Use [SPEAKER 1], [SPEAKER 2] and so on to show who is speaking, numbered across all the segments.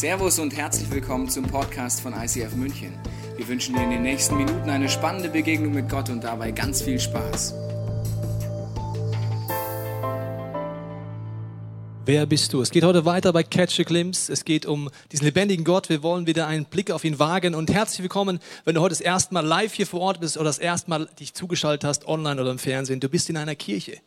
[SPEAKER 1] Servus und herzlich willkommen zum Podcast von ICF München. Wir wünschen dir in den nächsten Minuten eine spannende Begegnung mit Gott und dabei ganz viel Spaß.
[SPEAKER 2] Wer bist du? Es geht heute weiter bei Catch a Glimpse. Es geht um diesen lebendigen Gott. Wir wollen wieder einen Blick auf ihn wagen. Und herzlich willkommen, wenn du heute das erste Mal live hier vor Ort bist oder das erste Mal dich zugeschaltet hast, online oder im Fernsehen. Du bist in einer Kirche.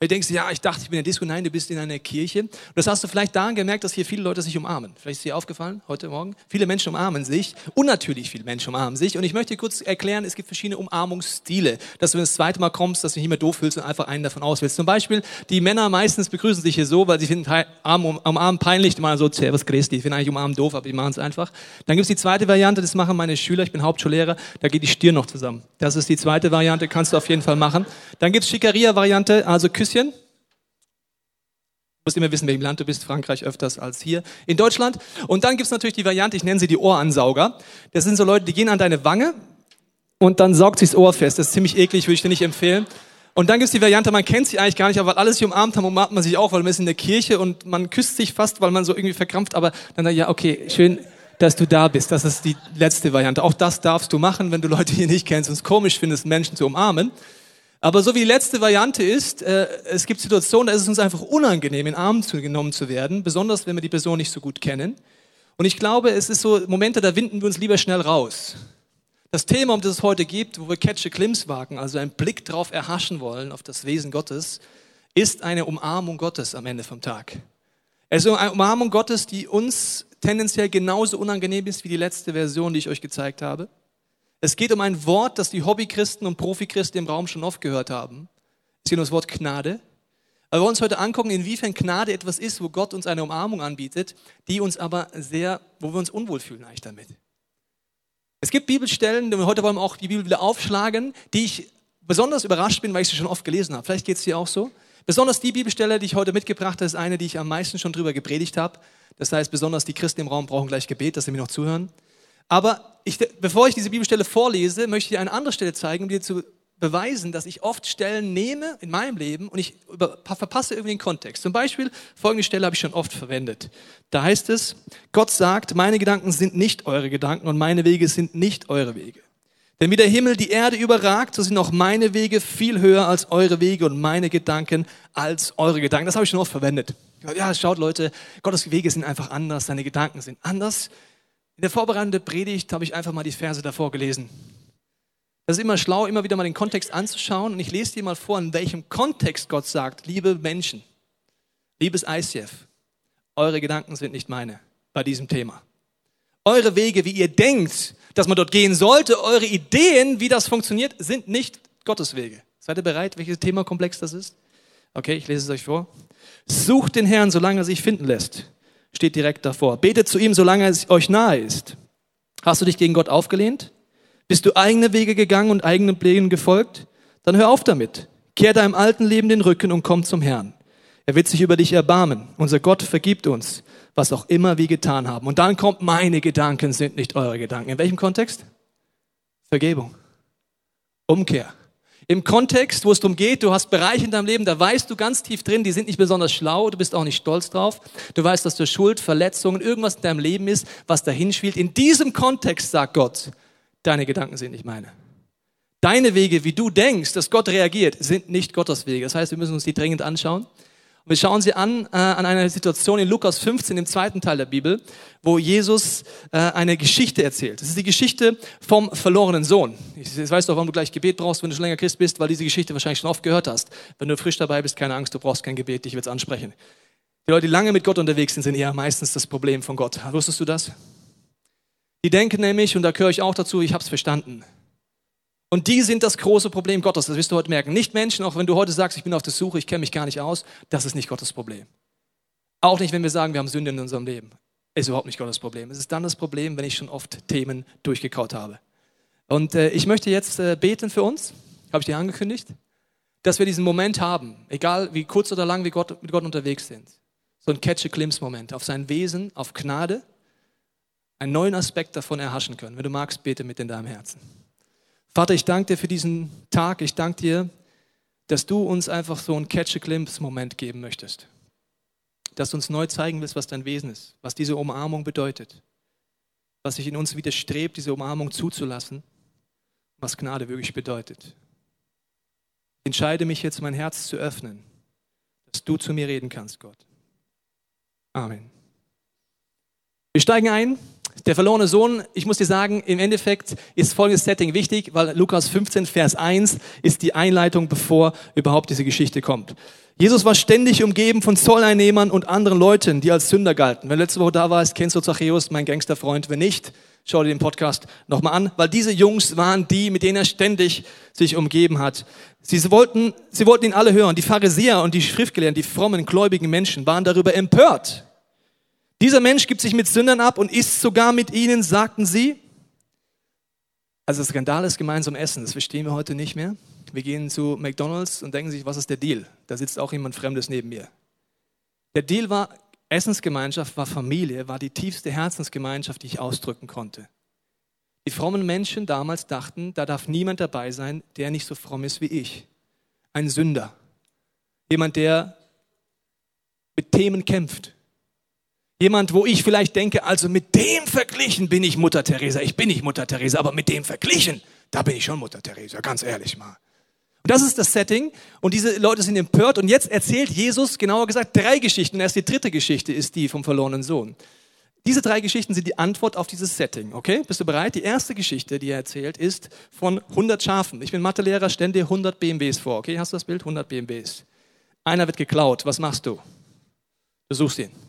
[SPEAKER 2] Du denkst, ja, ich dachte, ich bin in der Disco. Nein, du bist in einer Kirche. Und das hast du vielleicht daran gemerkt, dass hier viele Leute sich umarmen. Vielleicht ist dir aufgefallen heute Morgen. Viele Menschen umarmen sich. Unnatürlich viele Menschen umarmen sich. Und ich möchte kurz erklären, es gibt verschiedene Umarmungsstile. Dass du, wenn du das zweite Mal kommst, dass du nicht mehr doof fühlst und einfach einen davon auswählst. Zum Beispiel, die Männer meistens begrüßen sich hier so, weil sie finden umarmen peinlich. Die machen so, servus, Christi. Ich finde eigentlich umarmen doof, aber die machen es einfach. Dann gibt es die zweite Variante, das machen meine Schüler. Ich bin Hauptschullehrer. Da geht die Stirn noch zusammen. Das ist die zweite Variante, kannst du auf jeden Fall machen. Dann gibt es Schickeria-Variante, also Küsschen musst immer wissen, welchem Land du bist. Frankreich öfters als hier in Deutschland. Und dann gibt es natürlich die Variante, ich nenne sie die Ohransauger. Das sind so Leute, die gehen an deine Wange und dann saugt sich das Ohr fest. Das ist ziemlich eklig, würde ich dir nicht empfehlen. Und dann gibt es die Variante, man kennt sie eigentlich gar nicht, aber weil alles sich umarmt haben, umarmt man sich auch, weil man ist in der Kirche und man küsst sich fast, weil man so irgendwie verkrampft. Aber dann, ja, okay, schön, dass du da bist. Das ist die letzte Variante. Auch das darfst du machen, wenn du Leute hier nicht kennst und es komisch findest, Menschen zu umarmen. Aber so wie die letzte Variante ist, äh, es gibt Situationen, da ist es uns einfach unangenehm, in Arm genommen zu werden, besonders wenn wir die Person nicht so gut kennen. Und ich glaube, es ist so Momente, da winden wir uns lieber schnell raus. Das Thema, um das es heute geht, wo wir Catch a Glimpse wagen, also einen Blick drauf erhaschen wollen, auf das Wesen Gottes, ist eine Umarmung Gottes am Ende vom Tag. Es ist eine Umarmung Gottes, die uns tendenziell genauso unangenehm ist wie die letzte Version, die ich euch gezeigt habe. Es geht um ein Wort, das die Hobbychristen und Profichristen im Raum schon oft gehört haben. Es geht um das Wort Gnade. Aber wir wollen uns heute angucken, inwiefern Gnade etwas ist, wo Gott uns eine Umarmung anbietet, die uns aber sehr, wo wir uns unwohl fühlen eigentlich damit. Es gibt Bibelstellen, heute wollen wir auch die Bibel wieder aufschlagen, die ich besonders überrascht bin, weil ich sie schon oft gelesen habe. Vielleicht geht es dir auch so. Besonders die Bibelstelle, die ich heute mitgebracht habe, ist eine, die ich am meisten schon drüber gepredigt habe. Das heißt, besonders die Christen im Raum brauchen gleich Gebet, dass sie mir noch zuhören. Aber ich, bevor ich diese Bibelstelle vorlese, möchte ich dir eine andere Stelle zeigen, um dir zu beweisen, dass ich oft Stellen nehme in meinem Leben und ich über, verpasse irgendwie den Kontext. Zum Beispiel, folgende Stelle habe ich schon oft verwendet. Da heißt es, Gott sagt, meine Gedanken sind nicht eure Gedanken und meine Wege sind nicht eure Wege. Denn wie der Himmel die Erde überragt, so sind auch meine Wege viel höher als eure Wege und meine Gedanken als eure Gedanken. Das habe ich schon oft verwendet. Ja, schaut Leute, Gottes Wege sind einfach anders, seine Gedanken sind anders. In der vorbereitenden Predigt habe ich einfach mal die Verse davor gelesen. Das ist immer schlau, immer wieder mal den Kontext anzuschauen. Und ich lese dir mal vor, in welchem Kontext Gott sagt, liebe Menschen, liebes ICF, eure Gedanken sind nicht meine bei diesem Thema. Eure Wege, wie ihr denkt, dass man dort gehen sollte, eure Ideen, wie das funktioniert, sind nicht Gottes Wege. Seid ihr bereit, welches Themakomplex das ist? Okay, ich lese es euch vor. Sucht den Herrn, solange er sich finden lässt steht direkt davor. Betet zu ihm, solange es euch nahe ist. Hast du dich gegen Gott aufgelehnt? Bist du eigene Wege gegangen und eigenen Plänen gefolgt? Dann hör auf damit. Kehr deinem alten Leben den Rücken und komm zum Herrn. Er wird sich über dich erbarmen. Unser Gott vergibt uns, was auch immer wir getan haben. Und dann kommt, meine Gedanken sind nicht eure Gedanken. In welchem Kontext? Vergebung. Umkehr. Im Kontext, wo es darum geht, du hast Bereiche in deinem Leben, da weißt du ganz tief drin, die sind nicht besonders schlau, du bist auch nicht stolz drauf. Du weißt, dass du Schuld, Verletzungen, irgendwas in deinem Leben ist, was dahin spielt. In diesem Kontext sagt Gott, deine Gedanken sind nicht meine. Deine Wege, wie du denkst, dass Gott reagiert, sind nicht Gottes Wege. Das heißt, wir müssen uns die dringend anschauen. Und wir schauen sie an äh, an einer Situation in Lukas 15, im zweiten Teil der Bibel, wo Jesus äh, eine Geschichte erzählt. Das ist die Geschichte vom verlorenen Sohn. Ich weiß doch, warum du gleich Gebet brauchst, wenn du schon länger Christ bist, weil diese Geschichte wahrscheinlich schon oft gehört hast. Wenn du frisch dabei bist, keine Angst, du brauchst kein Gebet, ich werde es ansprechen. Die Leute, die lange mit Gott unterwegs sind, sind eher meistens das Problem von Gott. Wusstest du das? Die denken nämlich, und da gehöre ich auch dazu, ich habe es verstanden. Und die sind das große Problem Gottes, das wirst du heute merken. Nicht Menschen, auch wenn du heute sagst, ich bin auf der Suche, ich kenne mich gar nicht aus, das ist nicht Gottes Problem. Auch nicht, wenn wir sagen, wir haben Sünde in unserem Leben. Ist überhaupt nicht Gottes Problem. Es ist dann das Problem, wenn ich schon oft Themen durchgekaut habe. Und äh, ich möchte jetzt äh, beten für uns, habe ich dir angekündigt, dass wir diesen Moment haben, egal wie kurz oder lang wir Gott, mit Gott unterwegs sind. So ein Catch-a-Glimpse-Moment auf sein Wesen, auf Gnade, einen neuen Aspekt davon erhaschen können. Wenn du magst, bete mit in deinem Herzen. Vater, ich danke dir für diesen Tag. Ich danke dir, dass du uns einfach so einen Catch-a-Glimpse-Moment geben möchtest. dass du uns neu zeigen willst, was dein Wesen ist, was diese Umarmung bedeutet, was sich in uns widerstrebt, diese Umarmung zuzulassen, was Gnade wirklich bedeutet. Ich entscheide mich jetzt, mein Herz zu öffnen, dass du zu mir reden kannst, Gott. Amen. Wir steigen ein der verlorene Sohn, ich muss dir sagen, im Endeffekt ist folgendes Setting wichtig, weil Lukas 15, Vers 1 ist die Einleitung, bevor überhaupt diese Geschichte kommt. Jesus war ständig umgeben von Zolleinnehmern und anderen Leuten, die als Sünder galten. Wenn du letzte Woche da warst, kennst du Zachäus, mein Gangsterfreund. Wenn nicht, schau dir den Podcast nochmal an, weil diese Jungs waren die, mit denen er ständig sich umgeben hat. Sie wollten, sie wollten ihn alle hören. Die Pharisäer und die Schriftgelehrten, die frommen, gläubigen Menschen waren darüber empört, dieser Mensch gibt sich mit Sündern ab und isst sogar mit ihnen, sagten sie. Also das Skandal ist gemeinsam Essen, das verstehen wir heute nicht mehr. Wir gehen zu McDonald's und denken sich, was ist der Deal? Da sitzt auch jemand Fremdes neben mir. Der Deal war, Essensgemeinschaft war Familie, war die tiefste Herzensgemeinschaft, die ich ausdrücken konnte. Die frommen Menschen damals dachten, da darf niemand dabei sein, der nicht so fromm ist wie ich. Ein Sünder. Jemand, der mit Themen kämpft, Jemand, wo ich vielleicht denke, also mit dem verglichen bin ich Mutter Teresa. Ich bin nicht Mutter Teresa, aber mit dem verglichen, da bin ich schon Mutter Teresa, ganz ehrlich mal. Und das ist das Setting. Und diese Leute sind empört. Und jetzt erzählt Jesus, genauer gesagt, drei Geschichten. Erst die dritte Geschichte ist die vom verlorenen Sohn. Diese drei Geschichten sind die Antwort auf dieses Setting. Okay? Bist du bereit? Die erste Geschichte, die er erzählt, ist von 100 Schafen. Ich bin Mathelehrer, stell dir 100 BMWs vor. Okay? Hast du das Bild? 100 BMWs. Einer wird geklaut. Was machst du? Du suchst ihn.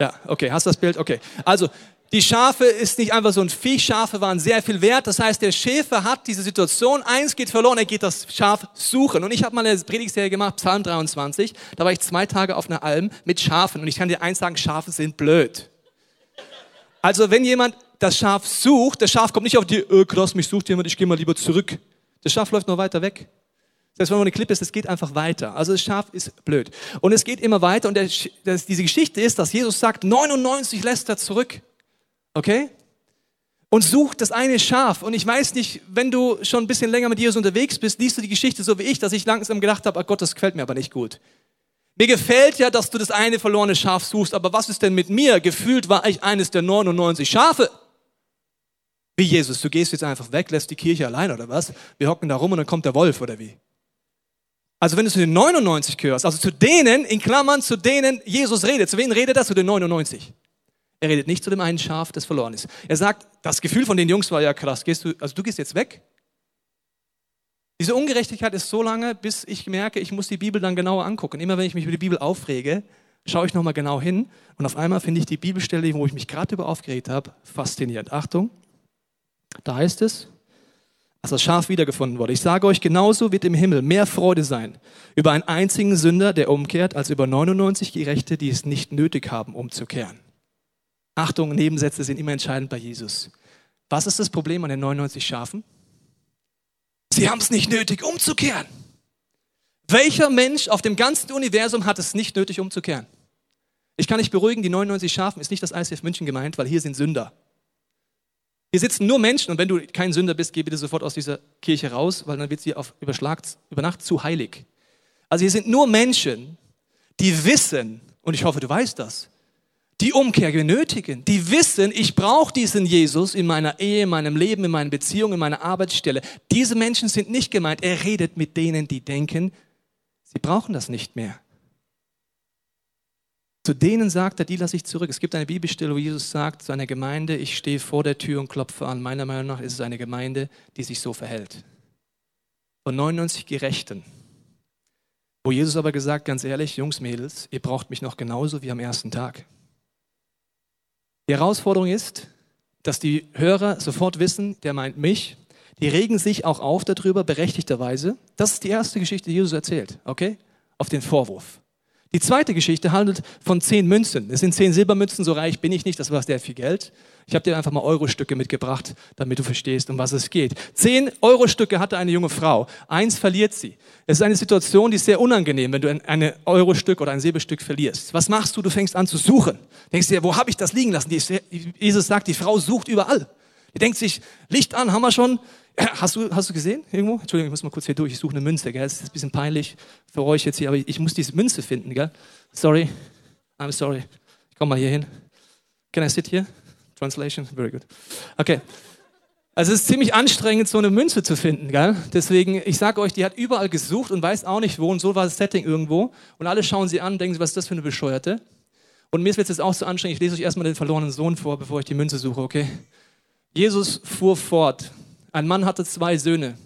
[SPEAKER 2] Ja, okay, hast du das Bild? Okay. Also, die Schafe ist nicht einfach so ein Vieh, Schafe waren sehr viel wert. Das heißt, der Schäfer hat diese Situation, eins geht verloren, er geht das Schaf suchen. Und ich habe mal eine Predigtserie gemacht, Psalm 23, da war ich zwei Tage auf einer Alm mit Schafen. Und ich kann dir eins sagen, Schafe sind blöd. Also wenn jemand das Schaf sucht, das Schaf kommt nicht auf die, äh, krass, mich sucht jemand, ich gehe mal lieber zurück. Das Schaf läuft noch weiter weg. Heißt, wenn man eine Klippe ist, es geht einfach weiter. Also das Schaf ist blöd. Und es geht immer weiter. Und der, das, diese Geschichte ist, dass Jesus sagt, 99 lässt er zurück. Okay? Und sucht das eine Schaf. Und ich weiß nicht, wenn du schon ein bisschen länger mit Jesus unterwegs bist, liest du die Geschichte so wie ich, dass ich langsam gedacht habe, oh Gott, das gefällt mir aber nicht gut. Mir gefällt ja, dass du das eine verlorene Schaf suchst, aber was ist denn mit mir? Gefühlt war ich eines der 99 Schafe. Wie Jesus, du gehst jetzt einfach weg, lässt die Kirche allein oder was? Wir hocken da rum und dann kommt der Wolf oder wie? Also wenn du zu den 99 gehörst, also zu denen, in Klammern, zu denen Jesus redet, zu wem redet er? Zu den 99. Er redet nicht zu dem einen Schaf, das verloren ist. Er sagt, das Gefühl von den Jungs war ja krass. Gehst du, also du gehst jetzt weg? Diese Ungerechtigkeit ist so lange, bis ich merke, ich muss die Bibel dann genauer angucken. Immer wenn ich mich über die Bibel aufrege, schaue ich nochmal genau hin und auf einmal finde ich die Bibelstelle, wo ich mich gerade über aufgeregt habe, faszinierend. Achtung, da heißt es, als das Schaf wiedergefunden wurde. Ich sage euch, genauso wird im Himmel mehr Freude sein über einen einzigen Sünder, der umkehrt, als über 99 Gerechte, die es nicht nötig haben, umzukehren. Achtung, Nebensätze sind immer entscheidend bei Jesus. Was ist das Problem an den 99 Schafen? Sie haben es nicht nötig, umzukehren. Welcher Mensch auf dem ganzen Universum hat es nicht nötig, umzukehren? Ich kann dich beruhigen, die 99 Schafen ist nicht das ICF München gemeint, weil hier sind Sünder. Hier sitzen nur Menschen und wenn du kein Sünder bist, geh bitte sofort aus dieser Kirche raus, weil dann wird sie auf Überschlag, über Nacht zu heilig. Also hier sind nur Menschen, die wissen, und ich hoffe, du weißt das, die Umkehr benötigen, die wissen, ich brauche diesen Jesus in meiner Ehe, in meinem Leben, in meinen Beziehungen, in meiner Arbeitsstelle. Diese Menschen sind nicht gemeint. Er redet mit denen, die denken, sie brauchen das nicht mehr. Zu denen sagt er, die lasse ich zurück. Es gibt eine Bibelstelle, wo Jesus sagt zu einer Gemeinde, ich stehe vor der Tür und klopfe an. Meiner Meinung nach ist es eine Gemeinde, die sich so verhält. Von 99 Gerechten. Wo Jesus aber gesagt, ganz ehrlich, Jungs, Mädels, ihr braucht mich noch genauso wie am ersten Tag. Die Herausforderung ist, dass die Hörer sofort wissen, der meint mich. Die regen sich auch auf darüber, berechtigterweise. Das ist die erste Geschichte, die Jesus erzählt, okay? Auf den Vorwurf. Die zweite Geschichte handelt von zehn Münzen. Es sind zehn Silbermünzen, so reich bin ich nicht, das war sehr viel Geld. Ich habe dir einfach mal Eurostücke mitgebracht, damit du verstehst, um was es geht. Zehn Eurostücke hatte eine junge Frau. Eins verliert sie. Es ist eine Situation, die ist sehr unangenehm, wenn du ein Eurostück oder ein Silberstück verlierst. Was machst du? Du fängst an zu suchen. Denkst dir, wo habe ich das liegen lassen? Jesus sagt, die Frau sucht überall. Die denkt sich, Licht an, haben wir schon. Hast du, hast du gesehen irgendwo? Entschuldigung, ich muss mal kurz hier durch. Ich suche eine Münze, gell? Das ist ein bisschen peinlich für euch jetzt hier, aber ich muss diese Münze finden, gell? Sorry. I'm sorry. Ich komme mal hier hin. Can I sit here? Translation? Very good. Okay. Also es ist ziemlich anstrengend, so eine Münze zu finden. Gell? Deswegen, ich sage euch, die hat überall gesucht und weiß auch nicht wo. Und so war das Setting irgendwo. Und alle schauen sie an denken, was ist das für eine Bescheuerte? Und mir ist jetzt auch so anstrengend. Ich lese euch erstmal den verlorenen Sohn vor, bevor ich die Münze suche, okay? Jesus fuhr fort. Ein Mann hatte zwei Söhne.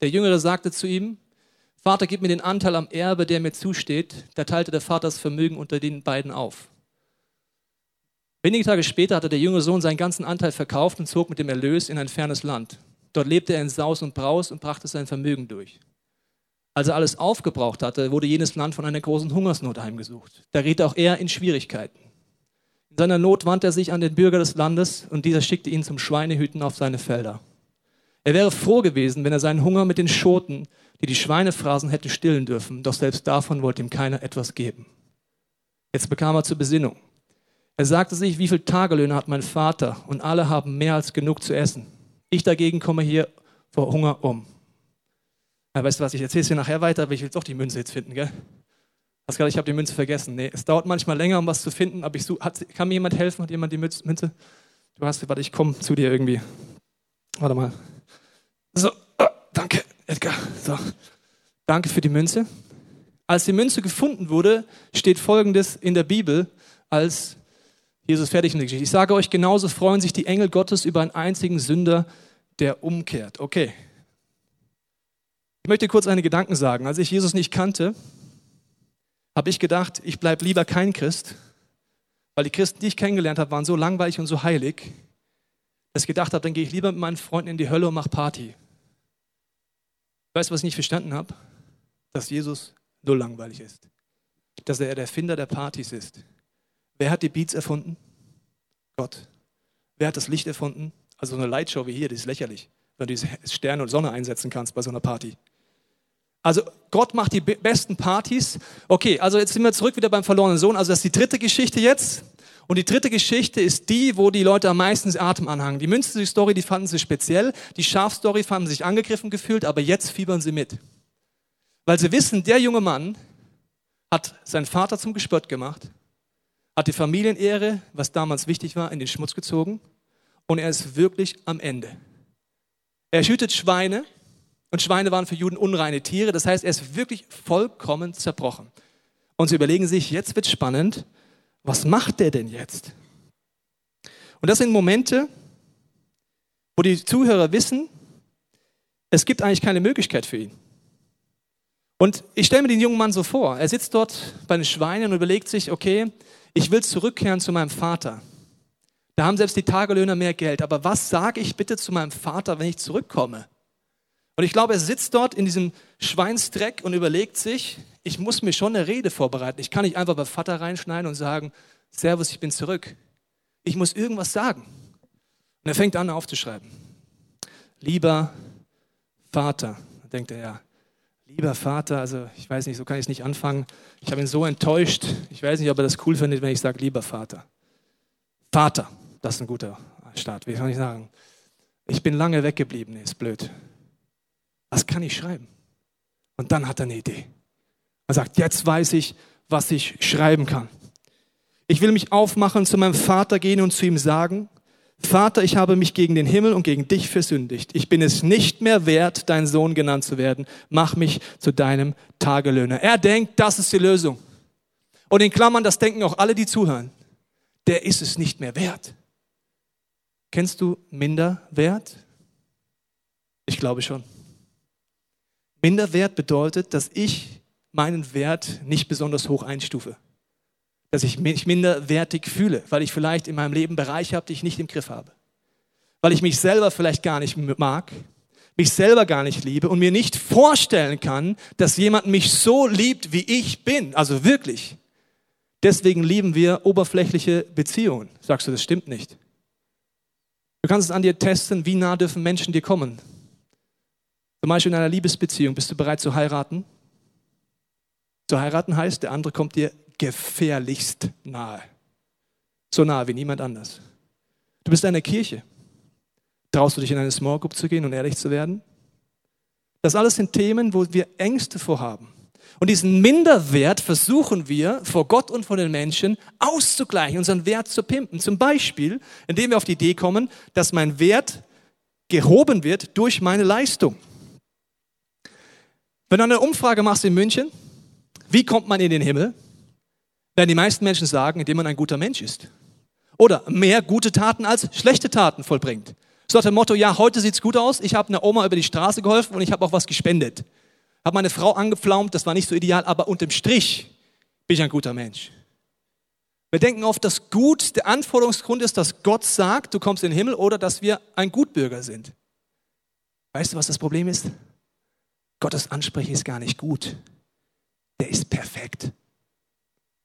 [SPEAKER 2] Der Jüngere sagte zu ihm, Vater, gib mir den Anteil am Erbe, der mir zusteht. Da teilte der Vater das Vermögen unter den beiden auf. Wenige Tage später hatte der jüngere Sohn seinen ganzen Anteil verkauft und zog mit dem Erlös in ein fernes Land. Dort lebte er in Saus und Braus und brachte sein Vermögen durch. Als er alles aufgebraucht hatte, wurde jenes Land von einer großen Hungersnot heimgesucht. Da riet auch er in Schwierigkeiten. In seiner Not wandte er sich an den Bürger des Landes und dieser schickte ihn zum Schweinehüten auf seine Felder. Er wäre froh gewesen, wenn er seinen Hunger mit den Schoten, die die Schweine fraßen, hätte stillen dürfen, doch selbst davon wollte ihm keiner etwas geben. Jetzt bekam er zur Besinnung. Er sagte sich, wie viele Tagelöhne hat mein Vater und alle haben mehr als genug zu essen. Ich dagegen komme hier vor Hunger um. Ja, weißt du was, ich erzähle es dir nachher weiter, aber ich will doch die Münze jetzt finden, gell? Pascal, ich habe die Münze vergessen. Nee, es dauert manchmal länger, um was zu finden, aber ich such, hat, kann mir jemand helfen? Hat jemand die Münze? Du hast, warte, ich komme zu dir irgendwie. Warte mal. So, oh, danke, Edgar. So, danke für die Münze. Als die Münze gefunden wurde, steht Folgendes in der Bibel als Jesus fertig mit der Geschichte. Ich sage euch, genauso freuen sich die Engel Gottes über einen einzigen Sünder, der umkehrt. Okay. Ich möchte kurz eine Gedanken sagen. Als ich Jesus nicht kannte, habe ich gedacht, ich bleibe lieber kein Christ, weil die Christen, die ich kennengelernt habe, waren so langweilig und so heilig, dass ich gedacht habe, dann gehe ich lieber mit meinen Freunden in die Hölle und mache Party. Weißt du, was ich nicht verstanden habe? Dass Jesus null langweilig ist. Dass er der Erfinder der Partys ist Wer hat die Beats erfunden? Gott. Wer hat das Licht erfunden? Also so eine Lightshow wie hier, die ist lächerlich, wenn du Sterne und Sonne einsetzen kannst bei so einer Party. Also Gott macht die besten Partys. Okay, also jetzt sind wir zurück wieder beim verlorenen Sohn. Also das ist die dritte Geschichte jetzt. Und die dritte Geschichte ist die, wo die Leute am meisten Atem anhangen. Die Münzen-Story, die fanden sie speziell. Die Schafstory fanden sich angegriffen gefühlt, aber jetzt fiebern sie mit. Weil sie wissen, der junge Mann hat seinen Vater zum Gespött gemacht hat die Familienehre, was damals wichtig war, in den Schmutz gezogen und er ist wirklich am Ende. Er hütet Schweine und Schweine waren für Juden unreine Tiere, das heißt, er ist wirklich vollkommen zerbrochen. Und sie überlegen sich, jetzt wird spannend, was macht der denn jetzt? Und das sind Momente, wo die Zuhörer wissen, es gibt eigentlich keine Möglichkeit für ihn. Und ich stelle mir den jungen Mann so vor, er sitzt dort bei den Schweinen und überlegt sich, okay, ich will zurückkehren zu meinem Vater. Da haben selbst die Tagelöhner mehr Geld. Aber was sage ich bitte zu meinem Vater, wenn ich zurückkomme? Und ich glaube, er sitzt dort in diesem Schweinsdreck und überlegt sich, ich muss mir schon eine Rede vorbereiten. Ich kann nicht einfach bei Vater reinschneiden und sagen, Servus, ich bin zurück. Ich muss irgendwas sagen. Und er fängt an aufzuschreiben. Lieber Vater, denkt er ja, Lieber Vater, also ich weiß nicht, so kann ich es nicht anfangen. Ich habe ihn so enttäuscht. Ich weiß nicht, ob er das cool findet, wenn ich sage, lieber Vater. Vater, das ist ein guter Start. Wie soll ich sagen? Ich bin lange weggeblieben. Nee, ist blöd. Was kann ich schreiben? Und dann hat er eine Idee. Er sagt, jetzt weiß ich, was ich schreiben kann. Ich will mich aufmachen, zu meinem Vater gehen und zu ihm sagen, Vater, ich habe mich gegen den Himmel und gegen dich versündigt. Ich bin es nicht mehr wert, dein Sohn genannt zu werden. Mach mich zu deinem Tagelöhner. Er denkt, das ist die Lösung. Und in Klammern, das denken auch alle, die zuhören. Der ist es nicht mehr wert. Kennst du Minderwert? Ich glaube schon. Minderwert bedeutet, dass ich meinen Wert nicht besonders hoch einstufe dass ich mich minderwertig fühle, weil ich vielleicht in meinem Leben Bereiche habe, die ich nicht im Griff habe. Weil ich mich selber vielleicht gar nicht mag, mich selber gar nicht liebe und mir nicht vorstellen kann, dass jemand mich so liebt, wie ich bin. Also wirklich. Deswegen lieben wir oberflächliche Beziehungen. Sagst du, das stimmt nicht. Du kannst es an dir testen, wie nah dürfen Menschen dir kommen. Zum Beispiel in einer Liebesbeziehung. Bist du bereit zu heiraten? Zu heiraten heißt, der andere kommt dir gefährlichst nahe. So nahe wie niemand anders. Du bist eine Kirche. Traust du dich in eine Small Group zu gehen und ehrlich zu werden? Das alles sind Themen, wo wir Ängste vorhaben. Und diesen Minderwert versuchen wir vor Gott und vor den Menschen auszugleichen, unseren Wert zu pimpen. Zum Beispiel, indem wir auf die Idee kommen, dass mein Wert gehoben wird durch meine Leistung. Wenn du eine Umfrage machst in München, wie kommt man in den Himmel? Werden die meisten Menschen sagen, indem man ein guter Mensch ist. Oder mehr gute Taten als schlechte Taten vollbringt. So hat der Motto, ja, heute sieht's gut aus, ich habe einer Oma über die Straße geholfen und ich habe auch was gespendet. Habe meine Frau angepflaumt, das war nicht so ideal, aber unterm Strich bin ich ein guter Mensch. Wir denken oft, dass gut der Anforderungsgrund ist, dass Gott sagt, du kommst in den Himmel oder dass wir ein Gutbürger sind. Weißt du, was das Problem ist? Gottes Ansprechen ist gar nicht gut. Der ist perfekt.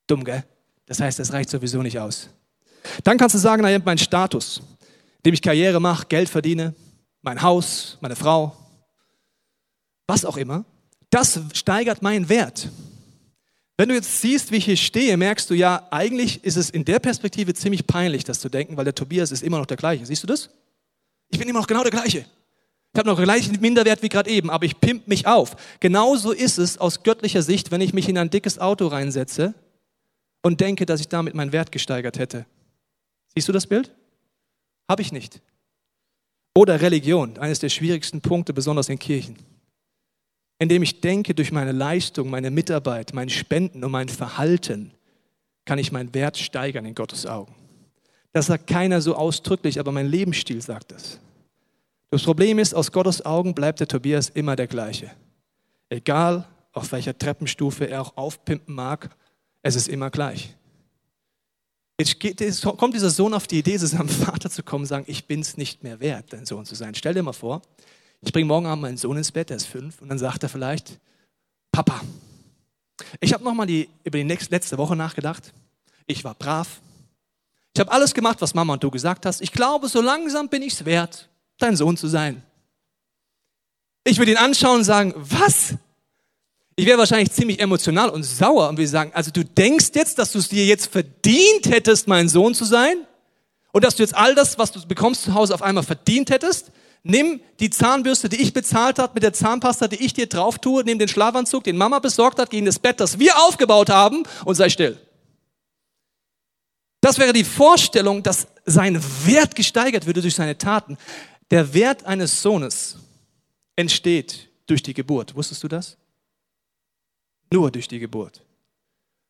[SPEAKER 2] Dumm, gell? Das heißt, das reicht sowieso nicht aus. Dann kannst du sagen, naja, mein Status, indem ich Karriere mache, Geld verdiene, mein Haus, meine Frau, was auch immer, das steigert meinen Wert. Wenn du jetzt siehst, wie ich hier stehe, merkst du ja, eigentlich ist es in der Perspektive ziemlich peinlich, das zu denken, weil der Tobias ist immer noch der gleiche. Siehst du das? Ich bin immer noch genau der gleiche. Ich habe noch den gleichen Minderwert wie gerade eben, aber ich pimp mich auf. Genauso ist es aus göttlicher Sicht, wenn ich mich in ein dickes Auto reinsetze und denke, dass ich damit meinen Wert gesteigert hätte. Siehst du das Bild? Habe ich nicht. Oder Religion, eines der schwierigsten Punkte, besonders in Kirchen. Indem ich denke, durch meine Leistung, meine Mitarbeit, mein Spenden und mein Verhalten kann ich meinen Wert steigern in Gottes Augen. Das sagt keiner so ausdrücklich, aber mein Lebensstil sagt das. Das Problem ist, aus Gottes Augen bleibt der Tobias immer der gleiche. Egal, auf welcher Treppenstufe er auch aufpimpen mag, es ist immer gleich. Jetzt, geht, kommt dieser Sohn auf die Idee, zu seinem Vater zu kommen und sagen, ich bin es nicht mehr wert, dein Sohn zu sein. Stell dir mal vor, ich bringe morgen Abend meinen Sohn ins Bett, der ist fünf, und dann sagt er vielleicht, Papa, ich habe nochmal über die nächste, letzte Woche nachgedacht. Ich war brav. Ich habe alles gemacht, was Mama und du gesagt hast. Ich glaube, so langsam bin ich es wert, dein Sohn zu sein. Ich würde ihn anschauen und sagen, was? Ich wäre wahrscheinlich ziemlich emotional und sauer und würde sagen, also du denkst jetzt, dass du es dir jetzt verdient hättest, mein Sohn zu sein? Und dass du jetzt all das, was du bekommst zu Hause, auf einmal verdient hättest? Nimm die Zahnbürste, die ich bezahlt habe, mit der Zahnpasta, die ich dir drauf tue, nimm den Schlafanzug, den Mama besorgt hat, gegen das Bett, das wir aufgebaut haben und sei still. Das wäre die Vorstellung, dass sein Wert gesteigert würde durch seine Taten. Der Wert eines Sohnes entsteht durch die Geburt. Wusstest du das? Nur durch die Geburt.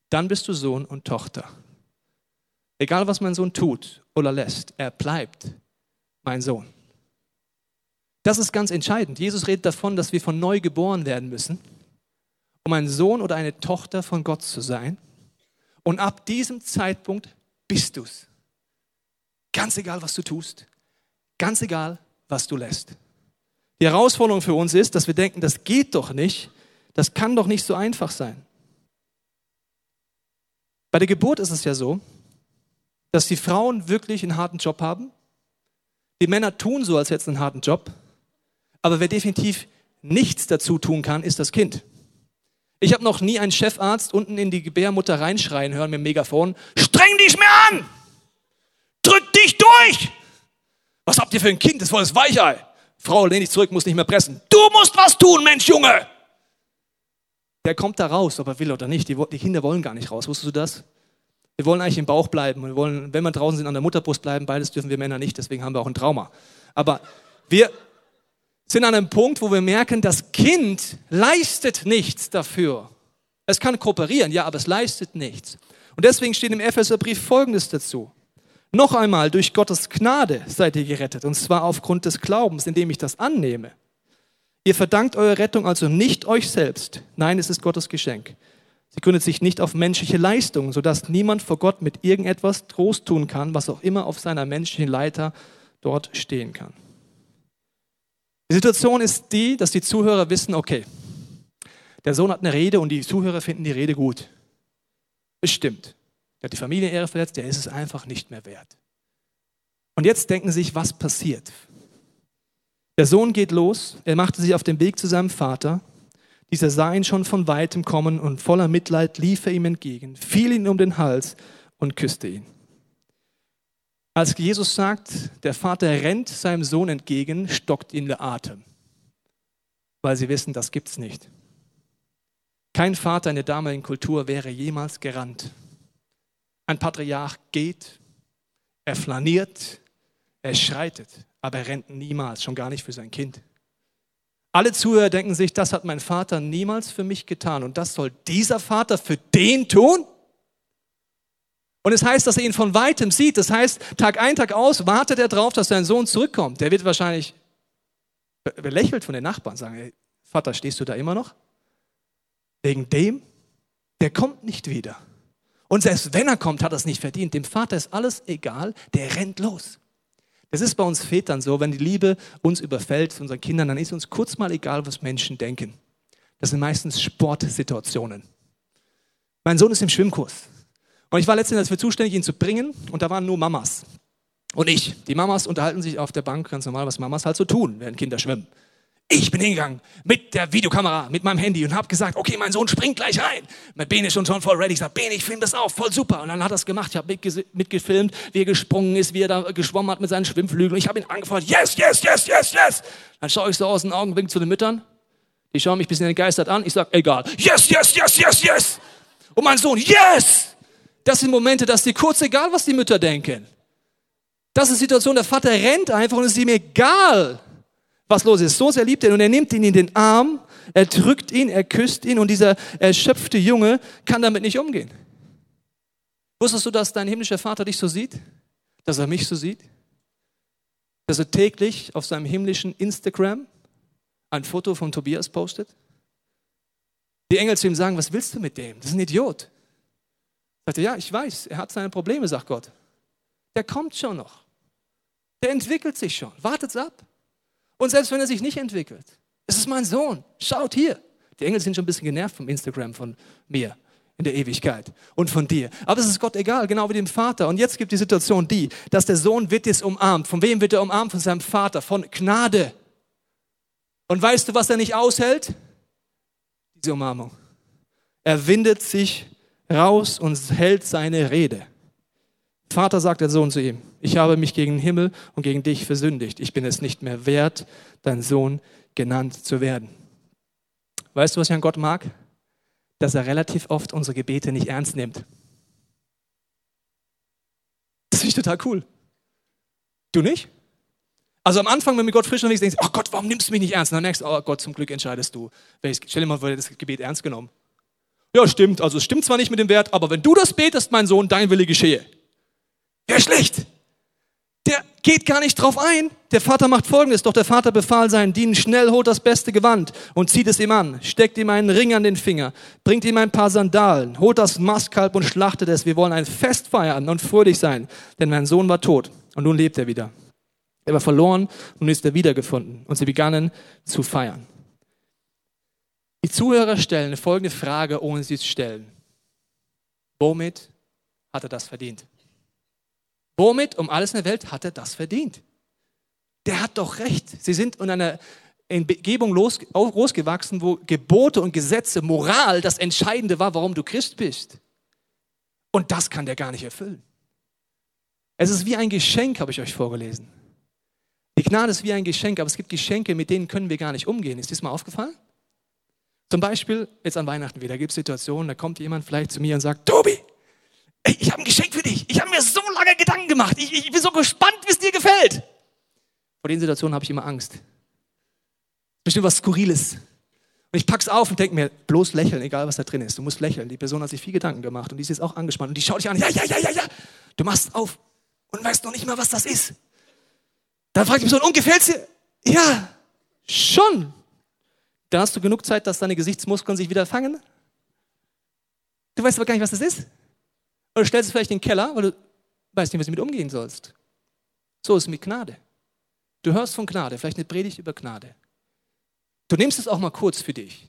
[SPEAKER 2] Dann bist du Sohn und Tochter. Egal was mein Sohn tut oder lässt, er bleibt mein Sohn. Das ist ganz entscheidend. Jesus redet davon, dass wir von neu geboren werden müssen, um ein Sohn oder eine Tochter von Gott zu sein. Und ab diesem Zeitpunkt bist du es. Ganz egal, was du tust. Ganz egal, was du lässt. Die Herausforderung für uns ist, dass wir denken, das geht doch nicht, das kann doch nicht so einfach sein. Bei der Geburt ist es ja so, dass die Frauen wirklich einen harten Job haben. Die Männer tun so, als hätten sie einen harten Job. Aber wer definitiv nichts dazu tun kann, ist das Kind. Ich habe noch nie einen Chefarzt unten in die Gebärmutter reinschreien hören mit dem Megafon, streng dich mehr an! Drück dich durch! Was habt ihr für ein Kind? Das ist volles Weichei. Frau, lehn dich zurück, muss nicht mehr pressen. Du musst was tun, Mensch, Junge! Der kommt da raus, ob er will oder nicht. Die, die Kinder wollen gar nicht raus. Wusstest du das? Wir wollen eigentlich im Bauch bleiben. Wir wollen, wenn wir draußen sind, an der Mutterbrust bleiben. Beides dürfen wir Männer nicht, deswegen haben wir auch ein Trauma. Aber wir sind an einem Punkt, wo wir merken, das Kind leistet nichts dafür. Es kann kooperieren, ja, aber es leistet nichts. Und deswegen steht im Epheserbrief Folgendes dazu. Noch einmal, durch Gottes Gnade seid ihr gerettet, und zwar aufgrund des Glaubens, indem ich das annehme. Ihr verdankt eure Rettung also nicht euch selbst. Nein, es ist Gottes Geschenk. Sie gründet sich nicht auf menschliche Leistungen, sodass niemand vor Gott mit irgendetwas Trost tun kann, was auch immer auf seiner menschlichen Leiter dort stehen kann. Die Situation ist die, dass die Zuhörer wissen, okay, der Sohn hat eine Rede und die Zuhörer finden die Rede gut. Es stimmt. Er hat die Familienehre verletzt, der ist es einfach nicht mehr wert. Und jetzt denken sie sich, was passiert? Der Sohn geht los, er machte sich auf den Weg zu seinem Vater. Dieser sah ihn schon von weitem kommen und voller Mitleid lief er ihm entgegen, fiel ihn um den Hals und küsste ihn. Als Jesus sagt, der Vater rennt seinem Sohn entgegen, stockt ihn der Atem, weil sie wissen, das gibt's nicht. Kein Vater in der damaligen Kultur wäre jemals gerannt. Ein Patriarch geht, er flaniert, er schreitet, aber er rennt niemals, schon gar nicht für sein Kind. Alle Zuhörer denken sich, das hat mein Vater niemals für mich getan und das soll dieser Vater für den tun? Und es heißt, dass er ihn von weitem sieht. Das heißt, Tag ein, Tag aus wartet er darauf, dass sein Sohn zurückkommt. Der wird wahrscheinlich belächelt von den Nachbarn, sagen, hey, Vater, stehst du da immer noch? Wegen dem, der kommt nicht wieder. Und selbst wenn er kommt, hat er es nicht verdient. Dem Vater ist alles egal, der rennt los. Das ist bei uns Vätern so, wenn die Liebe uns überfällt, unseren Kindern, dann ist uns kurz mal egal, was Menschen denken. Das sind meistens Sportsituationen. Mein Sohn ist im Schwimmkurs. Und ich war letztendlich dafür zuständig, ihn zu bringen. Und da waren nur Mamas. Und ich. Die Mamas unterhalten sich auf der Bank ganz normal, was Mamas halt so tun, während Kinder schwimmen. Ich bin hingegangen mit der Videokamera, mit meinem Handy und habe gesagt, okay, mein Sohn springt gleich rein. Mein Ben ist schon schon voll ready. Ich sage, Ben, ich filme das auf, voll super. Und dann hat er es gemacht. Ich habe mitgefilmt, wie er gesprungen ist, wie er da geschwommen hat mit seinen Schwimmflügeln. Ich habe ihn angefordert, yes, yes, yes, yes, yes. Dann schaue ich so aus den Augen, wink zu den Müttern. Die schauen mich ein bisschen entgeistert an. Ich sage, egal. Yes, yes, yes, yes, yes. Und mein Sohn, yes. Das sind Momente, dass dir kurz egal, was die Mütter denken. Das ist die Situation, der Vater rennt einfach und es ist ihm egal was los ist. So sehr liebt er ihn und er nimmt ihn in den Arm, er drückt ihn, er küsst ihn und dieser erschöpfte Junge kann damit nicht umgehen. Wusstest du, dass dein himmlischer Vater dich so sieht? Dass er mich so sieht? Dass er täglich auf seinem himmlischen Instagram ein Foto von Tobias postet? Die Engel zu ihm sagen, was willst du mit dem? Das ist ein Idiot. Sagt er, ja, ich weiß, er hat seine Probleme, sagt Gott. Der kommt schon noch. Der entwickelt sich schon. Wartet's ab. Und selbst wenn er sich nicht entwickelt, es ist mein Sohn. Schaut hier. Die Engel sind schon ein bisschen genervt vom Instagram von mir in der Ewigkeit und von dir. Aber es ist Gott egal, genau wie dem Vater. Und jetzt gibt die Situation die, dass der Sohn wird jetzt umarmt. Von wem wird er umarmt? Von seinem Vater, von Gnade. Und weißt du, was er nicht aushält? Diese Umarmung. Er windet sich raus und hält seine Rede. Vater sagt der Sohn zu ihm, ich habe mich gegen den Himmel und gegen dich versündigt. Ich bin es nicht mehr wert, dein Sohn genannt zu werden. Weißt du, was ich an Gott mag? Dass er relativ oft unsere Gebete nicht ernst nimmt. Das finde ich total cool. Du nicht? Also am Anfang, wenn mir Gott frisch unterwegs denkst, ach Gott, warum nimmst du mich nicht ernst? Und dann merkst du, oh Gott, zum Glück entscheidest du. Stell dir mal vor, das Gebet ernst genommen. Ja, stimmt. Also es stimmt zwar nicht mit dem Wert, aber wenn du das betest, mein Sohn, dein Wille geschehe. Wäre schlecht. Der geht gar nicht drauf ein. Der Vater macht folgendes, doch der Vater befahl seinen Dienern, schnell holt das beste Gewand und zieht es ihm an, steckt ihm einen Ring an den Finger, bringt ihm ein paar Sandalen, holt das Mastkalb und schlachtet es. Wir wollen ein Fest feiern und fröhlich sein, denn mein Sohn war tot und nun lebt er wieder. Er war verloren, nun ist er wiedergefunden. Und sie begannen zu feiern. Die Zuhörer stellen folgende Frage, ohne sie zu stellen. Womit hat er das verdient? Womit um alles in der Welt hat er das verdient? Der hat doch recht. Sie sind in einer Umgebung los, losgewachsen, wo Gebote und Gesetze, Moral das Entscheidende war, warum du Christ bist. Und das kann der gar nicht erfüllen. Es ist wie ein Geschenk, habe ich euch vorgelesen. Die Gnade ist wie ein Geschenk, aber es gibt Geschenke, mit denen können wir gar nicht umgehen. Ist das mal aufgefallen? Zum Beispiel jetzt an Weihnachten wieder gibt es Situationen, da kommt jemand vielleicht zu mir und sagt, Tobi, ey, ich habe ein Geschenk für dich. Ich habe mir so lange Gedanken gemacht. Ich, ich bin so gespannt, wie es dir gefällt. Vor den Situationen habe ich immer Angst. Bestimmt was Skurriles. Und ich pack's auf und denke mir, bloß lächeln, egal was da drin ist. Du musst lächeln. Die Person hat sich viel Gedanken gemacht und die ist jetzt auch angespannt. Und die schaut dich an, ja, ja, ja, ja, ja. Du machst auf und weißt noch nicht mal, was das ist. Dann fragt die Person, und gefällt's dir? Ja, schon. Dann hast du genug Zeit, dass deine Gesichtsmuskeln sich wieder fangen. Du weißt aber gar nicht, was das ist. Oder stellst es vielleicht in den Keller, weil du weißt nicht, was du mit umgehen sollst. So ist es mit Gnade. Du hörst von Gnade, vielleicht eine Predigt über Gnade. Du nimmst es auch mal kurz für dich.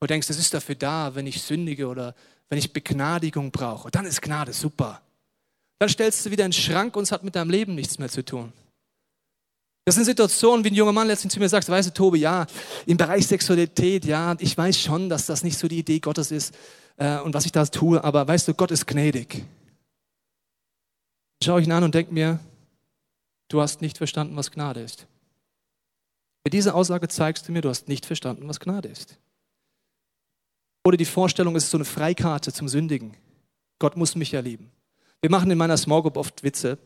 [SPEAKER 2] Du denkst, das ist dafür da, wenn ich sündige oder wenn ich Begnadigung brauche. Dann ist Gnade super. Dann stellst du wieder in den Schrank und es hat mit deinem Leben nichts mehr zu tun. Das sind Situationen, wie ein junger Mann letztens zu mir sagt, weißt du, Tobi, ja, im Bereich Sexualität, ja, ich weiß schon, dass das nicht so die Idee Gottes ist äh, und was ich da tue, aber weißt du, Gott ist gnädig. Schaue ich ihn an und denke mir, du hast nicht verstanden, was Gnade ist. Mit dieser Aussage zeigst du mir, du hast nicht verstanden, was Gnade ist. Oder die Vorstellung, ist so eine Freikarte zum Sündigen. Gott muss mich ja lieben. Wir machen in meiner Small Group oft Witze.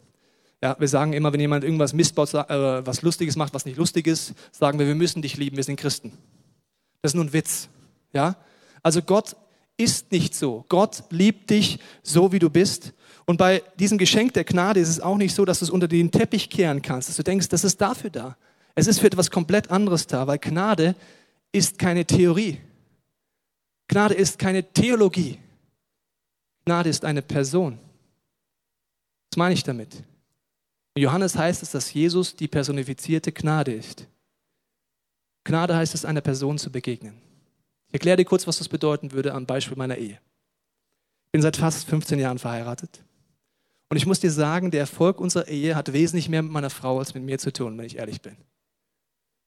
[SPEAKER 2] Ja, wir sagen immer, wenn jemand irgendwas missbaut, äh, was Lustiges macht, was nicht lustig ist, sagen wir, wir müssen dich lieben, wir sind Christen. Das ist nur ein Witz. Ja? Also Gott ist nicht so. Gott liebt dich so, wie du bist. Und bei diesem Geschenk der Gnade ist es auch nicht so, dass du es unter den Teppich kehren kannst, dass du denkst, das ist dafür da. Es ist für etwas komplett anderes da, weil Gnade ist keine Theorie. Gnade ist keine Theologie. Gnade ist eine Person. Was meine ich damit? Johannes heißt es, dass Jesus die personifizierte Gnade ist. Gnade heißt es, einer Person zu begegnen. Ich erkläre dir kurz, was das bedeuten würde am Beispiel meiner Ehe. Ich bin seit fast 15 Jahren verheiratet. Und ich muss dir sagen, der Erfolg unserer Ehe hat wesentlich mehr mit meiner Frau als mit mir zu tun, wenn ich ehrlich bin.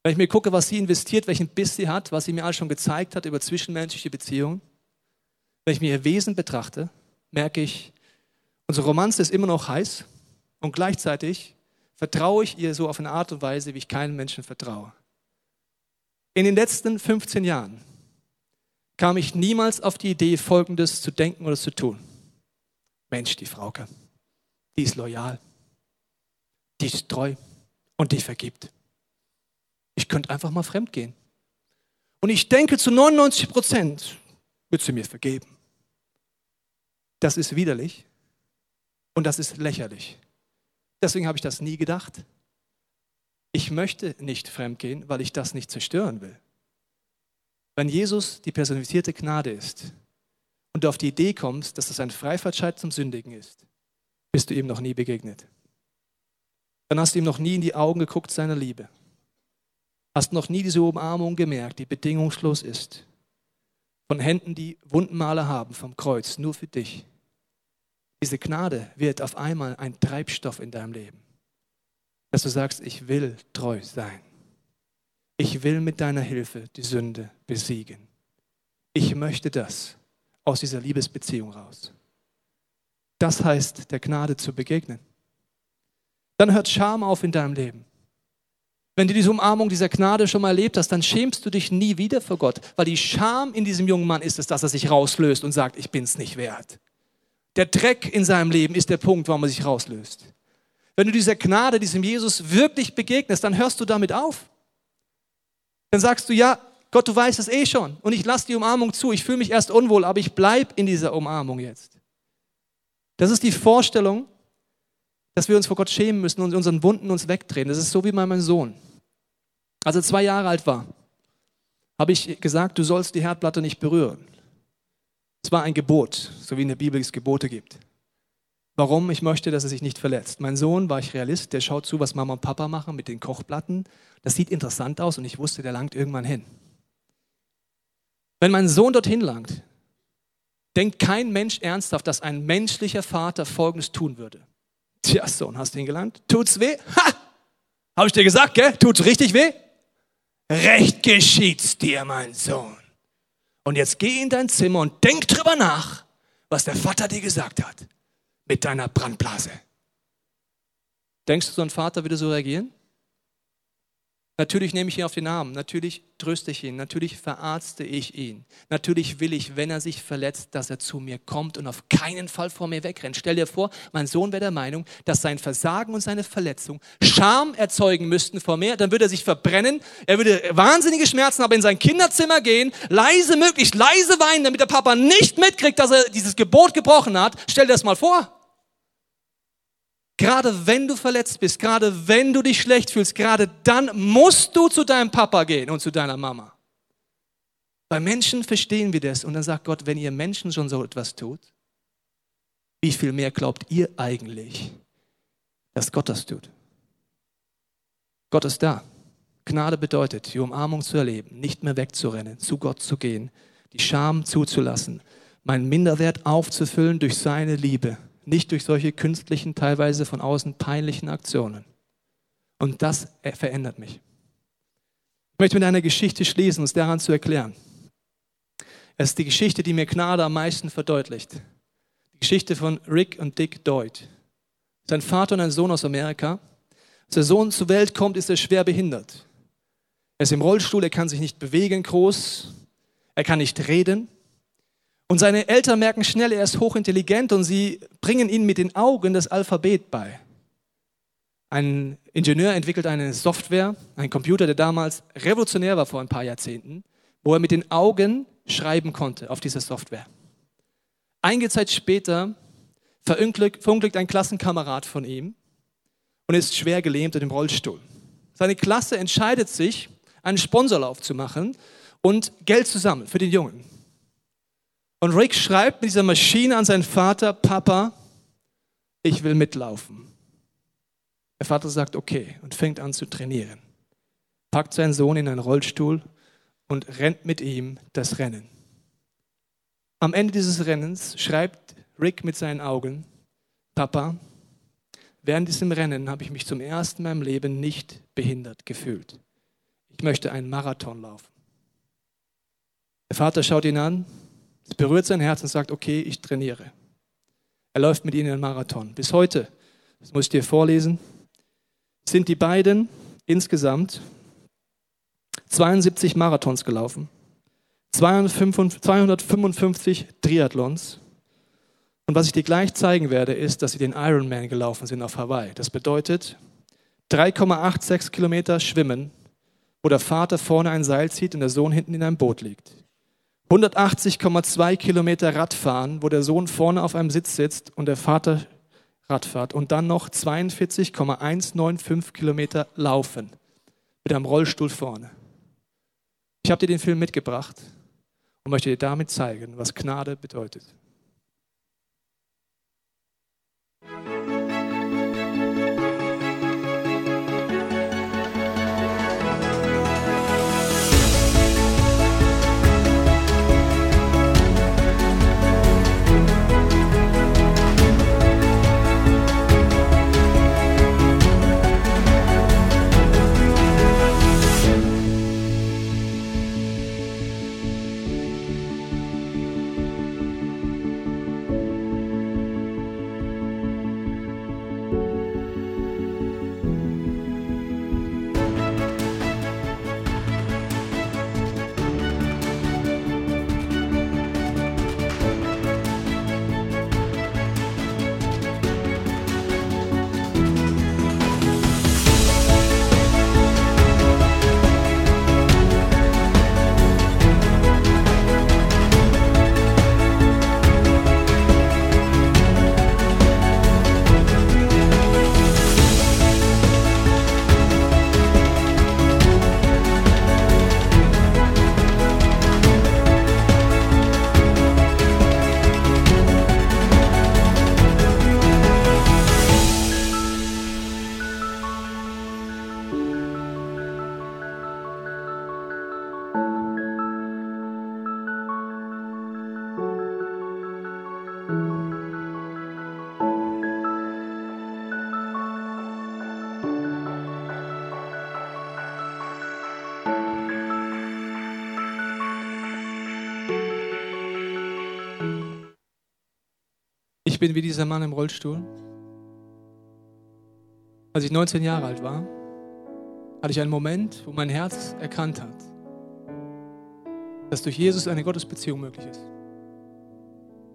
[SPEAKER 2] Wenn ich mir gucke, was sie investiert, welchen Biss sie hat, was sie mir alles schon gezeigt hat über zwischenmenschliche Beziehungen, wenn ich mir ihr Wesen betrachte, merke ich, unsere Romanze ist immer noch heiß und gleichzeitig vertraue ich ihr so auf eine Art und Weise, wie ich keinem Menschen vertraue. In den letzten 15 Jahren kam ich niemals auf die Idee, Folgendes zu denken oder zu tun. Mensch, die Frauke, die ist loyal, die ist treu und die vergibt. Ich könnte einfach mal fremd gehen. Und ich denke, zu 99 Prozent wird sie mir vergeben. Das ist widerlich und das ist lächerlich. Deswegen habe ich das nie gedacht. Ich möchte nicht fremdgehen, weil ich das nicht zerstören will. Wenn Jesus die personifizierte Gnade ist und du auf die Idee kommst, dass das ein Freifahrtscheid zum Sündigen ist, bist du ihm noch nie begegnet. Dann hast du ihm noch nie in die Augen geguckt seiner Liebe. Hast noch nie diese Umarmung gemerkt, die bedingungslos ist. Von Händen, die Wundmale haben vom Kreuz, nur für dich. Diese Gnade wird auf einmal ein Treibstoff in deinem Leben. Dass du sagst, ich will treu sein. Ich will mit deiner Hilfe die Sünde besiegen. Ich möchte das aus dieser Liebesbeziehung raus. Das heißt, der Gnade zu begegnen. Dann hört Scham auf in deinem Leben. Wenn du diese Umarmung dieser Gnade schon mal erlebt hast, dann schämst du dich nie wieder vor Gott, weil die Scham in diesem jungen Mann ist es, dass er sich rauslöst und sagt, ich bin es nicht wert. Der Dreck in seinem Leben ist der Punkt, warum er sich rauslöst. Wenn du dieser Gnade, diesem Jesus wirklich begegnest, dann hörst du damit auf. Dann sagst du, ja, Gott, du weißt es eh schon und ich lasse die Umarmung zu. Ich fühle mich erst unwohl, aber ich bleibe in dieser Umarmung jetzt. Das ist die Vorstellung, dass wir uns vor Gott schämen müssen und unseren Wunden uns wegdrehen. Das ist so wie bei meinem Sohn. Als er zwei Jahre alt war, habe ich gesagt, du sollst die Herdplatte nicht berühren. Es war ein Gebot, so wie in der Bibel es Gebote gibt. Warum? Ich möchte, dass er sich nicht verletzt. Mein Sohn war ich Realist, der schaut zu, was Mama und Papa machen mit den Kochplatten. Das sieht interessant aus und ich wusste, der langt irgendwann hin. Wenn mein Sohn dorthin langt, denkt kein Mensch ernsthaft, dass ein menschlicher Vater Folgendes tun würde. Tja, Sohn, hast du ihn gelangt? Tut's weh? Ha! Habe ich dir gesagt, gell? Tut's richtig weh? Recht geschieht's dir, mein Sohn. Und jetzt geh in dein Zimmer und denk drüber nach, was der Vater dir gesagt hat. Mit deiner Brandblase. Denkst du, so ein Vater würde so reagieren? Natürlich nehme ich ihn auf den Arm, natürlich tröste ich ihn, natürlich verarzte ich ihn. Natürlich will ich, wenn er sich verletzt, dass er zu mir kommt und auf keinen Fall vor mir wegrennt. Stell dir vor, mein Sohn wäre der Meinung, dass sein Versagen und seine Verletzung Scham erzeugen müssten vor mir, dann würde er sich verbrennen, er würde wahnsinnige Schmerzen haben, in sein Kinderzimmer gehen, leise, möglichst leise weinen, damit der Papa nicht mitkriegt, dass er dieses Gebot gebrochen hat. Stell dir das mal vor. Gerade wenn du verletzt bist, gerade wenn du dich schlecht fühlst, gerade dann musst du zu deinem Papa gehen und zu deiner Mama. Bei Menschen verstehen wir das und dann sagt Gott, wenn ihr Menschen schon so etwas tut, wie viel mehr glaubt ihr eigentlich, dass Gott das tut? Gott ist da. Gnade bedeutet, die Umarmung zu erleben, nicht mehr wegzurennen, zu Gott zu gehen, die Scham zuzulassen, meinen Minderwert aufzufüllen durch seine Liebe nicht durch solche künstlichen, teilweise von außen peinlichen Aktionen. Und das verändert mich. Ich möchte mit einer Geschichte schließen, es daran zu erklären. Es ist die Geschichte, die mir Gnade am meisten verdeutlicht. Die Geschichte von Rick und Dick Deutsch. Sein Vater und ein Sohn aus Amerika. Als der Sohn zur Welt kommt, ist er schwer behindert. Er ist im Rollstuhl, er kann sich nicht bewegen groß, er kann nicht reden. Und seine Eltern merken schnell, er ist hochintelligent und sie bringen ihm mit den Augen das Alphabet bei. Ein Ingenieur entwickelt eine Software, einen Computer, der damals revolutionär war vor ein paar Jahrzehnten, wo er mit den Augen schreiben konnte auf dieser Software. Einige Zeit später verunglückt ein Klassenkamerad von ihm und ist schwer gelähmt und im Rollstuhl. Seine Klasse entscheidet sich, einen Sponsorlauf zu machen und Geld zu sammeln für den Jungen. Und Rick schreibt mit dieser Maschine an seinen Vater, Papa, ich will mitlaufen. Der Vater sagt, okay, und fängt an zu trainieren. Packt seinen Sohn in einen Rollstuhl und rennt mit ihm das Rennen. Am Ende dieses Rennens schreibt Rick mit seinen Augen, Papa, während diesem Rennen habe ich mich zum ersten Mal im Leben nicht behindert gefühlt. Ich möchte einen Marathon laufen. Der Vater schaut ihn an, es berührt sein Herz und sagt, okay, ich trainiere. Er läuft mit ihnen einen Marathon. Bis heute, das muss ich dir vorlesen, sind die beiden insgesamt 72 Marathons gelaufen, 255 Triathlons. Und was ich dir gleich zeigen werde, ist, dass sie den Ironman gelaufen sind auf Hawaii. Das bedeutet 3,86 Kilometer schwimmen, wo der Vater vorne ein Seil zieht und der Sohn hinten in einem Boot liegt. 180,2 Kilometer Radfahren, wo der Sohn vorne auf einem Sitz sitzt und der Vater Radfahrt. Und dann noch 42,195 Kilometer Laufen mit einem Rollstuhl vorne. Ich habe dir den Film mitgebracht und möchte dir damit zeigen, was Gnade bedeutet. Ich bin wie dieser Mann im Rollstuhl. Als ich 19 Jahre alt war, hatte ich einen Moment, wo mein Herz erkannt hat, dass durch Jesus eine Gottesbeziehung möglich ist.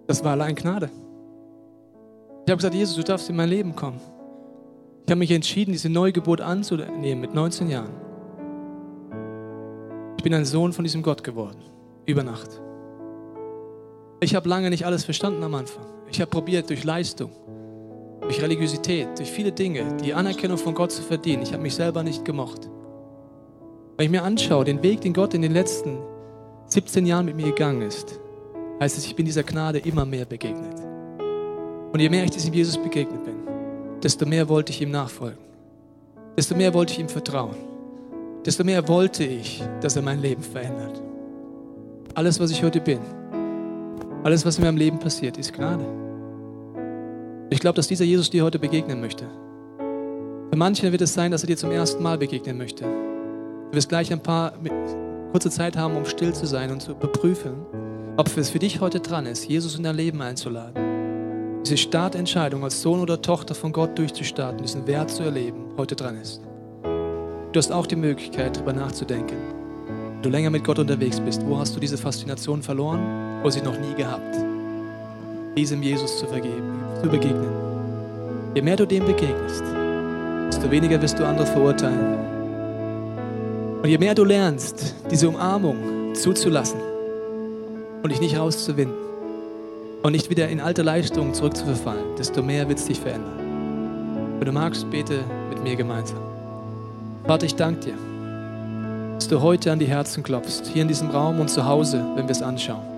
[SPEAKER 2] Das war allein Gnade. Ich habe gesagt, Jesus, du darfst in mein Leben kommen. Ich habe mich entschieden, diese Neugeburt anzunehmen mit 19 Jahren. Ich bin ein Sohn von diesem Gott geworden, über Nacht. Ich habe lange nicht alles verstanden am Anfang. Ich habe probiert, durch Leistung, durch Religiosität, durch viele Dinge, die Anerkennung von Gott zu verdienen. Ich habe mich selber nicht gemocht. Wenn ich mir anschaue, den Weg, den Gott in den letzten 17 Jahren mit mir gegangen ist, heißt es, ich bin dieser Gnade immer mehr begegnet. Und je mehr ich diesem Jesus begegnet bin, desto mehr wollte ich ihm nachfolgen. Desto mehr wollte ich ihm vertrauen. Desto mehr wollte ich, dass er mein Leben verändert. Alles, was ich heute bin, alles, was in meinem Leben passiert, ist Gnade. Ich glaube, dass dieser Jesus dir heute begegnen möchte. Für manche wird es sein, dass er dir zum ersten Mal begegnen möchte. Du wirst gleich ein paar kurze Zeit haben, um still zu sein und zu überprüfen, ob es für dich heute dran ist, Jesus in dein Leben einzuladen. Diese Startentscheidung als Sohn oder Tochter von Gott durchzustarten, diesen Wert zu erleben, heute dran ist. Du hast auch die Möglichkeit, darüber nachzudenken. Wenn du länger mit Gott unterwegs bist, wo hast du diese Faszination verloren? Oder sie noch nie gehabt. Diesem Jesus zu, vergeben, zu begegnen. Je mehr du dem begegnest, desto weniger wirst du andere verurteilen. Und je mehr du lernst, diese Umarmung zuzulassen und dich nicht rauszuwinden und nicht wieder in alte Leistungen zurückzuverfallen, desto mehr wird es dich verändern. Wenn du magst, bete mit mir gemeinsam. Vater, ich danke dir, dass du heute an die Herzen klopfst, hier in diesem Raum und zu Hause, wenn wir es anschauen.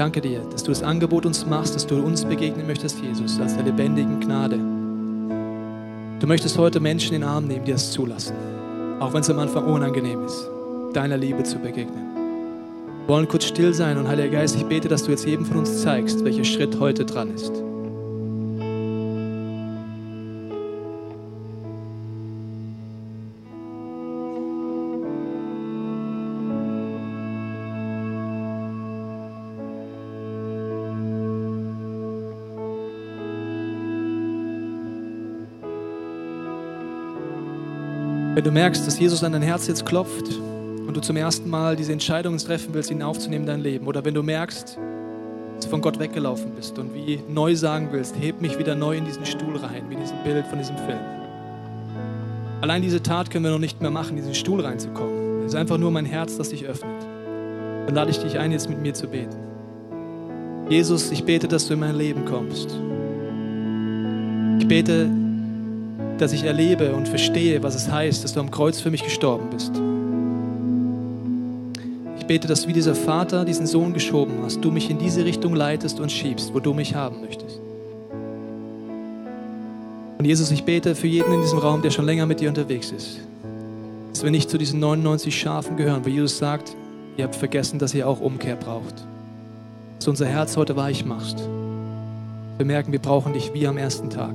[SPEAKER 2] Ich danke dir, dass du das Angebot uns machst, dass du uns begegnen möchtest, Jesus, als der lebendigen Gnade. Du möchtest heute Menschen in den Arm nehmen, die das zulassen, auch wenn es am Anfang unangenehm ist, deiner Liebe zu begegnen. Wir wollen kurz still sein und Heiliger Geist, ich bete, dass du jetzt jedem von uns zeigst, welcher Schritt heute dran ist. Wenn du merkst, dass Jesus an dein Herz jetzt klopft und du zum ersten Mal diese Entscheidung treffen willst, ihn aufzunehmen in dein Leben, oder wenn du merkst, dass du von Gott weggelaufen bist und wie neu sagen willst, heb mich wieder neu in diesen Stuhl rein, wie diesem Bild von diesem Film. Allein diese Tat können wir noch nicht mehr machen, in diesen Stuhl reinzukommen. Es ist einfach nur mein Herz, das sich öffnet. Dann lade ich dich ein, jetzt mit mir zu beten. Jesus, ich bete, dass du in mein Leben kommst. Ich bete, dass ich erlebe und verstehe, was es heißt, dass du am Kreuz für mich gestorben bist. Ich bete, dass wie dieser Vater diesen Sohn geschoben hast, du mich in diese Richtung leitest und schiebst, wo du mich haben möchtest. Und Jesus, ich bete für jeden in diesem Raum, der schon länger mit dir unterwegs ist, dass wir nicht zu diesen 99 Schafen gehören, weil Jesus sagt, ihr habt vergessen, dass ihr auch Umkehr braucht. Dass du unser Herz heute weich machst. Wir merken, wir brauchen dich wie am ersten Tag.